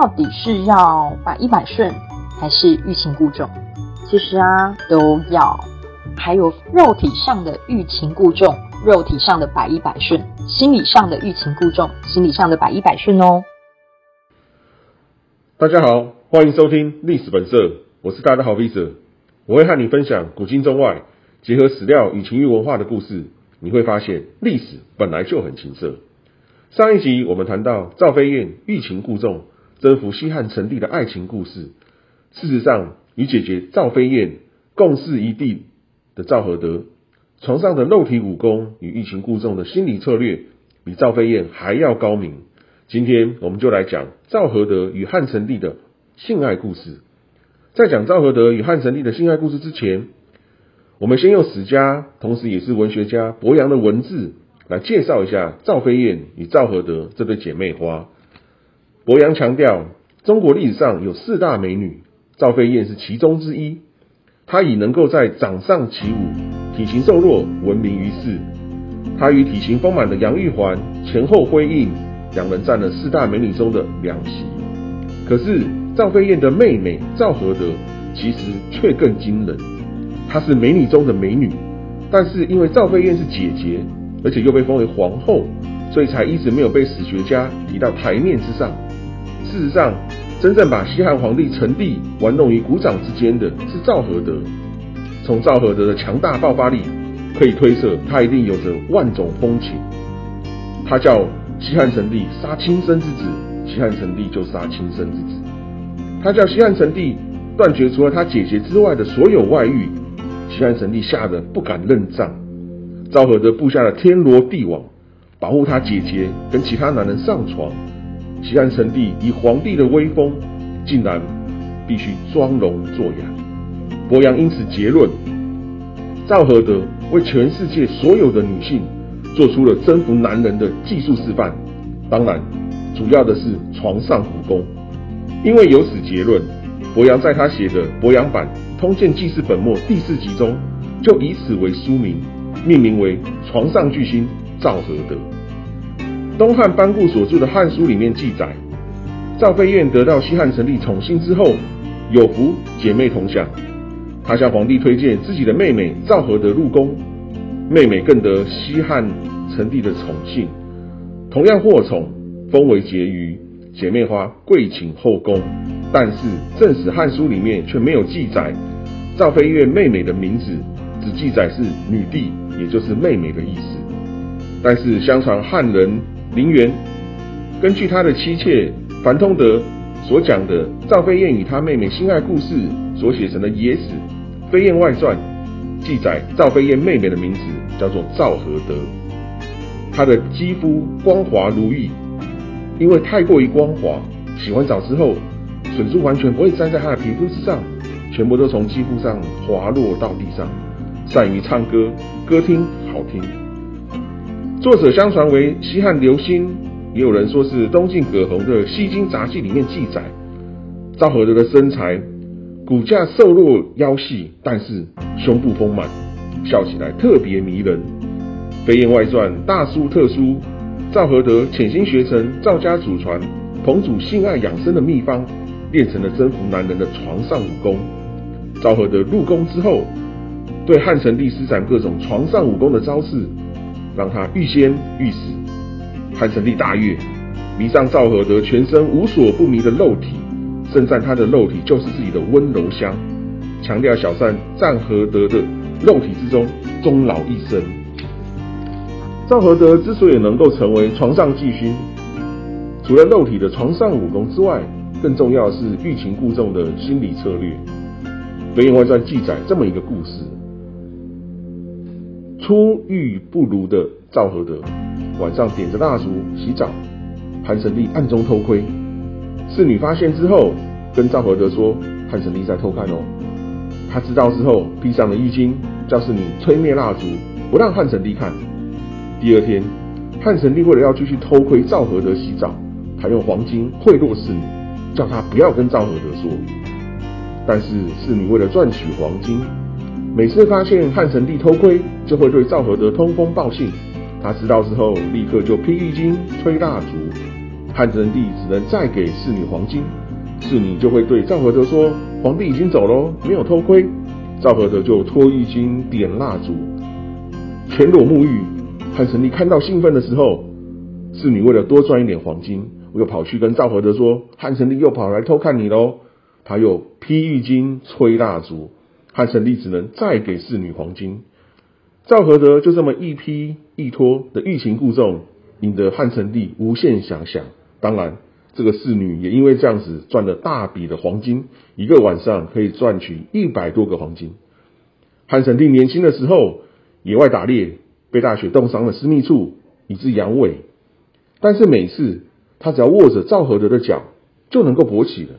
到底是要百依百顺，还是欲擒故纵？其实啊，都要。还有肉体上的欲擒故纵，肉体上的百依百顺；心理上的欲擒故纵，心理上的百依百顺哦。大家好，欢迎收听历史本色，我是大家的好 V 者，我会和你分享古今中外结合史料与情欲文化的故事。你会发现，历史本来就很情色。上一集我们谈到赵飞燕欲擒故纵征服西汉成帝的爱情故事。事实上，与姐姐赵飞燕共事一地的赵合德，床上的肉体武功与欲擒故纵的心理策略，比赵飞燕还要高明。今天我们就来讲赵合德与汉成帝的性爱故事。在讲赵合德与汉成帝的性爱故事之前，我们先用史家，同时也是文学家博洋的文字。来介绍一下赵飞燕与赵合德这对姐妹花。博洋强调，中国历史上有四大美女，赵飞燕是其中之一。她以能够在掌上起舞、体型瘦弱闻名于世。她与体型丰满的杨玉环前后辉映，两人占了四大美女中的两席。可是赵飞燕的妹妹赵合德其实却更惊人，她是美女中的美女，但是因为赵飞燕是姐姐。而且又被封为皇后，所以才一直没有被史学家提到台面之上。事实上，真正把西汉皇帝成帝玩弄于股掌之间的是赵合德。从赵合德的强大爆发力，可以推测他一定有着万种风情。他叫西汉成帝杀亲生之子，西汉成帝就杀亲生之子。他叫西汉成帝断绝除了他姐姐之外的所有外遇，西汉成帝吓得不敢认账。赵合德布下了天罗地网，保护他姐姐跟其他男人上床。西汉成帝以皇帝的威风，竟然必须装聋作哑。伯阳因此结论：赵合德为全世界所有的女性做出了征服男人的技术示范。当然，主要的是床上武功。因为有此结论，伯阳在他写的《伯阳版通鉴纪事本末》第四集中，就以此为书名。命名为床上巨星赵合德。东汉班固所著的《汉书》里面记载，赵飞燕得到西汉成帝宠幸之后，有福姐妹同享。他向皇帝推荐自己的妹妹赵合德入宫，妹妹更得西汉成帝的宠幸，同样获宠，封为婕妤，姐妹花跪请后宫。但是正史《汉书》里面却没有记载赵飞燕妹妹的名字，只记载是女帝。也就是妹妹的意思，但是相传汉人林园根据他的妻妾樊通德所讲的赵飞燕与他妹妹心爱故事所写成的《野史·飞燕外传》，记载赵飞燕妹妹的名字叫做赵合德，她的肌肤光滑如玉，因为太过于光滑，洗完澡之后水珠完全不会粘在她的皮肤之上，全部都从肌肤上滑落到地上。善于唱歌，歌听好听。作者相传为西汉刘歆，也有人说是东晋葛洪的《西京杂记》里面记载，赵合德的身材骨架瘦弱腰细，但是胸部丰满，笑起来特别迷人。《飞燕外传》大书特书，赵合德潜心学成赵家祖传同主性爱养生的秘方，练成了征服男人的床上武功。赵合德入宫之后。对汉成帝施展各种床上武功的招式，让他欲仙欲死。汉成帝大悦，迷上赵合德全身无所不迷的肉体，盛赞他的肉体就是自己的温柔乡，强调小三战合德的肉体之中终老一生。赵合德之所以能够成为床上巨星，除了肉体的床上武功之外，更重要的是欲擒故纵的心理策略。《飞燕外传》记载这么一个故事。出狱不如的赵合德，晚上点着蜡烛洗澡，汉成帝暗中偷窥，侍女发现之后，跟赵合德说汉成帝在偷看哦。他知道之后，披上了浴巾，叫侍女吹灭蜡烛，不让汉成帝看。第二天，汉成帝为了要继续偷窥赵合德洗澡，他用黄金贿赂侍女，叫他不要跟赵合德说。但是侍女为了赚取黄金。每次发现汉成帝偷窥，就会对赵合德通风报信。他知道之后，立刻就披浴巾、吹蜡烛。汉成帝只能再给侍女黄金。侍女就会对赵合德说：“皇帝已经走喽，没有偷窥。”赵合德就脱浴巾、点蜡烛、全裸沐浴。汉成帝看到兴奋的时候，侍女为了多赚一点黄金，我又跑去跟赵合德说：“汉成帝又跑来偷看你喽。”他又披浴巾、吹蜡烛，汉成帝只能再给侍女黄金。赵合德就这么一披一拖的欲擒故纵，引得汉成帝无限遐想。当然。这个侍女也因为这样子赚了大笔的黄金，一个晚上可以赚取一百多个黄金。汉成帝年轻的时候野外打猎，被大雪冻伤了私密处，以致阳痿。但是每次他只要握着赵合德的脚，就能够勃起了。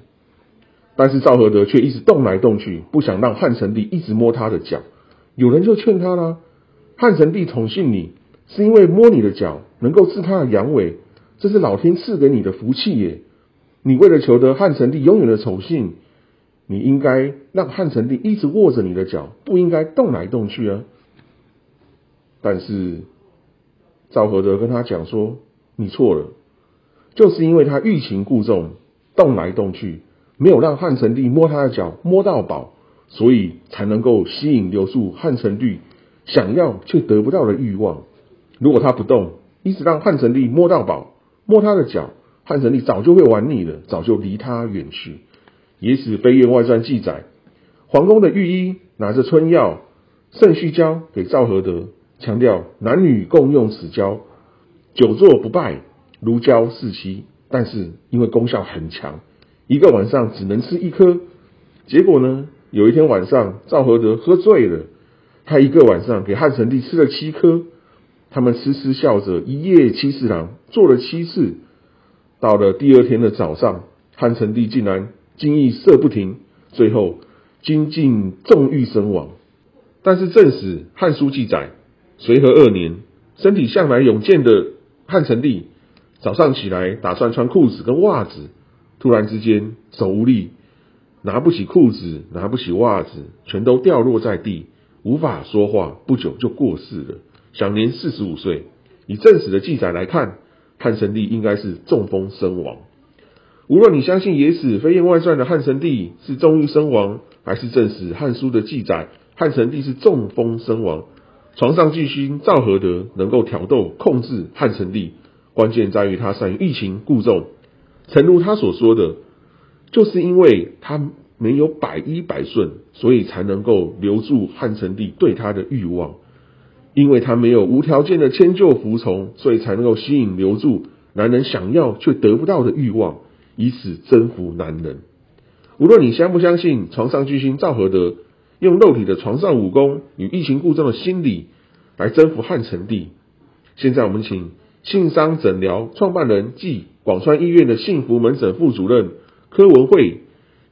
但是赵合德却一直动来动去，不想让汉成帝一直摸他的脚。有人就劝他啦：“汉成帝宠幸你，是因为摸你的脚能够治他的阳痿。”这是老天赐给你的福气耶！你为了求得汉成帝永远的宠幸，你应该让汉成帝一直握着你的脚，不应该动来动去啊。但是赵合德跟他讲说：“你错了，就是因为他欲擒故纵，动来动去，没有让汉成帝摸他的脚摸到宝，所以才能够吸引留住汉成帝想要却得不到的欲望。如果他不动，一直让汉成帝摸到宝。”摸他的脚，汉成帝早就会玩腻了，早就离他远去。《野史飞燕外传》记载，皇宫的御医拿着春药肾虚胶给赵合德，强调男女共用此胶，久坐不败，如胶似漆。但是因为功效很强，一个晚上只能吃一颗。结果呢，有一天晚上赵合德喝醉了，他一个晚上给汉成帝吃了七颗。他们痴痴笑着，一夜七次郎，做了七次。到了第二天的早上，汉成帝竟然精液射不停，最后精尽重欲身亡。但是正史《汉书》记载，随和二年，身体向来勇健的汉成帝，早上起来打算穿裤子跟袜子，突然之间手无力，拿不起裤子，拿不起袜子，全都掉落在地，无法说话，不久就过世了。享年四十五岁。以正史的记载来看，汉成帝应该是中风身亡。无论你相信《野史飞燕外传》的汉成帝是中郁身亡，还是正史《汉书》的记载汉成帝是中风身亡，床上巨星赵合德能够挑逗控制汉成帝，关键在于他善于欲擒故纵。诚如他所说的，就是因为他没有百依百顺，所以才能够留住汉成帝对他的欲望。因为他没有无条件的迁就服从，所以才能够吸引留住男人想要却得不到的欲望，以此征服男人。无论你相不相信床上巨星赵合德用肉体的床上武功与欲擒故纵的心理来征服汉成帝，现在我们请信商诊疗创办人暨广川医院的幸福门诊副主任柯文慧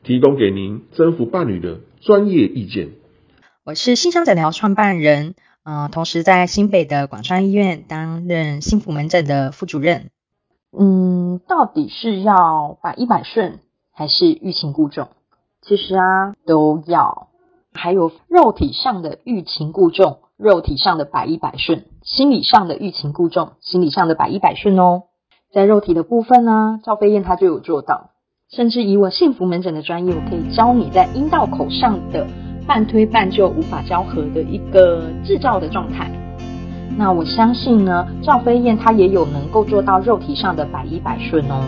提供给您征服伴侣的专业意见。我是新商诊疗创办人。嗯，同时在新北的广川医院担任幸福门诊的副主任。嗯，到底是要百依百顺还是欲擒故纵？其实啊，都要。还有肉体上的欲擒故纵，肉体上的百依百顺；心理上的欲擒故纵，心理上的百依百顺哦。在肉体的部分呢，赵飞燕她就有做到，甚至以我幸福门诊的专业，我可以教你在阴道口上的。半推半就、无法交合的一个制造的状态。那我相信呢，赵飞燕她也有能够做到肉体上的百依百顺哦。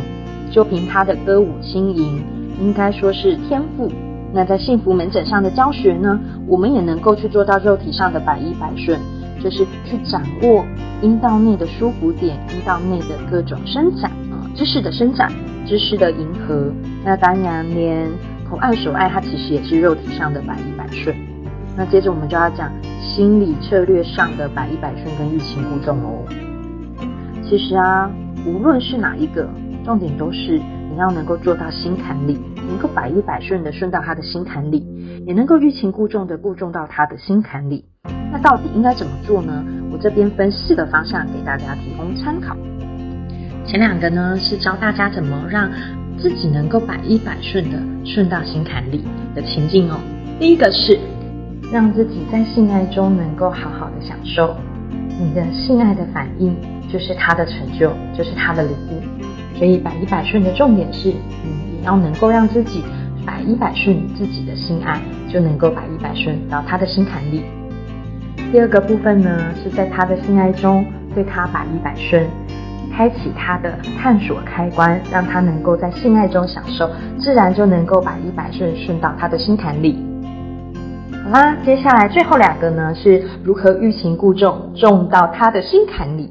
就凭她的歌舞轻盈，应该说是天赋。那在幸福门诊上的教学呢，我们也能够去做到肉体上的百依百顺，就是去掌握阴道内的舒服点、阴道内的各种伸展啊，知识的伸展、知识的迎合。那当然连。口爱手爱，它其实也是肉体上的百依百顺。那接着我们就要讲心理策略上的百依百顺跟欲擒故纵哦。其实啊，无论是哪一个，重点都是你要能够做到心坎里，能够百依百顺的顺到他的心坎里，也能够欲擒故纵的故纵到他的心坎里。那到底应该怎么做呢？我这边分四个方向给大家提供参考。前两个呢是教大家怎么让。自己能够百依百顺的顺到心坎里的情境哦。第一个是让自己在性爱中能够好好的享受，你的性爱的反应就是他的成就，就是他的礼物。所以百依百顺的重点是，你也要能够让自己百依百顺自己的心爱，就能够百依百顺到他的心坎里。第二个部分呢，是在他的性爱中对他百依百顺，开启他的探索开关，让他能够在性爱中享受，自然就能够百依百顺顺到他的心坎里。好啦，接下来最后两个呢，是如何欲擒故纵，纵到他的心坎里。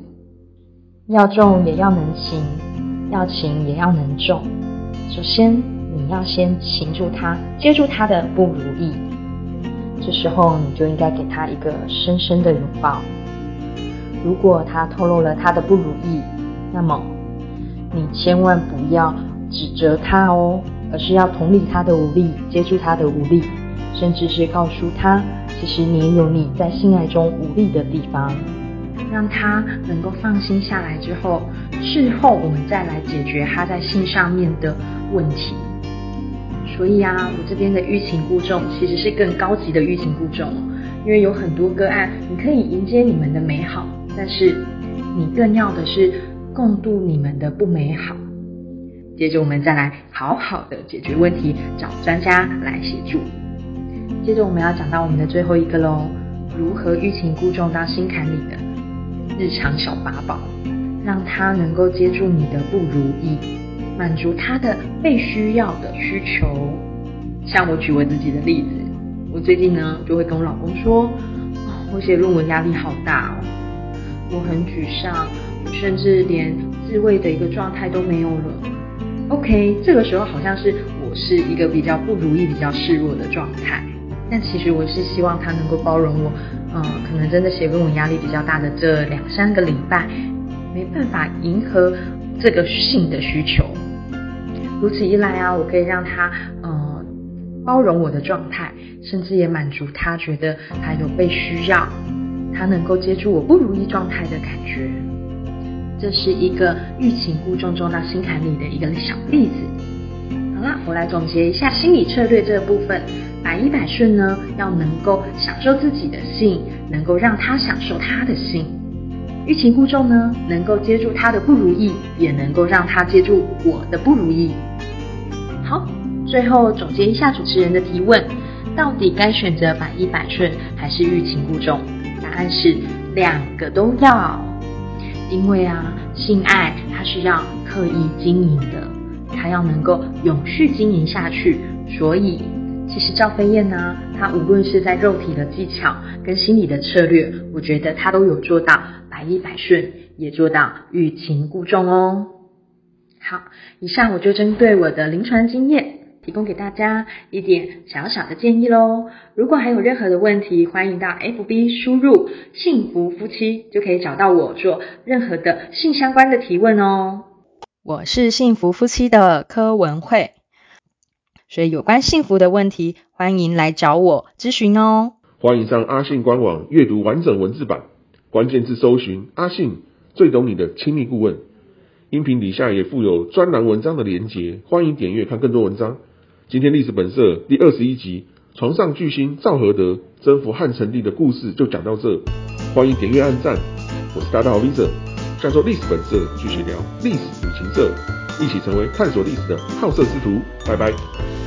要重也要能擒，要擒也要能重。首先，你要先擒住他，接住他的不如意。这时候，你就应该给他一个深深的拥抱。如果他透露了他的不如意，那么你千万不要指责他哦，而是要同理他的无力，接住他的无力，甚至是告诉他，其实你也有你在性爱中无力的地方，让他能够放心下来之后，事后我们再来解决他在性上面的问题。所以啊，我这边的欲擒故纵其实是更高级的欲擒故纵哦，因为有很多个案，你可以迎接你们的美好，但是你更要的是共度你们的不美好。接着我们再来好好的解决问题，找专家来协助。接着我们要讲到我们的最后一个喽，如何欲擒故纵到心坎里的日常小法宝，让他能够接住你的不如意。满足他的被需要的需求，像我举我自己的例子，我最近呢就会跟我老公说，我写论文压力好大哦，我很沮丧，甚至连自慰的一个状态都没有了。OK，这个时候好像是我是一个比较不如意、比较示弱的状态，但其实我是希望他能够包容我，嗯，可能真的写论文压力比较大的这两三个礼拜，没办法迎合这个性的需求。如此一来啊，我可以让他呃包容我的状态，甚至也满足他觉得他有被需要，他能够接住我不如意状态的感觉。这是一个欲擒故纵中到心坎里的一个小例子。好了，我来总结一下心理策略这个部分：百依百顺呢，要能够享受自己的性，能够让他享受他的性；欲擒故纵呢，能够接住他的不如意，也能够让他接住我的不如意。好，最后总结一下主持人的提问：到底该选择百依百顺还是欲擒故纵？答案是两个都要。因为啊，性爱它是要刻意经营的，它要能够永续经营下去。所以，其实赵飞燕呢，她无论是在肉体的技巧跟心理的策略，我觉得她都有做到百依百顺，也做到欲擒故纵哦。好，以上我就针对我的临床经验，提供给大家一点小小的建议喽。如果还有任何的问题，欢迎到 FB 输入“幸福夫妻”，就可以找到我做任何的性相关的提问哦。我是幸福夫妻的柯文慧，所以有关幸福的问题，欢迎来找我咨询哦。欢迎上阿信官网阅读完整文字版，关键字搜寻“阿信最懂你的亲密顾问”。音频底下也附有专栏文章的连结，欢迎点阅看更多文章。今天历史本色第二十一集，床上巨星赵合德征服汉成帝的故事就讲到这，欢迎点阅按赞。我是大大好 Visa，下周历史本色继续聊历史旅行社，一起成为探索历史的好色之徒。拜拜。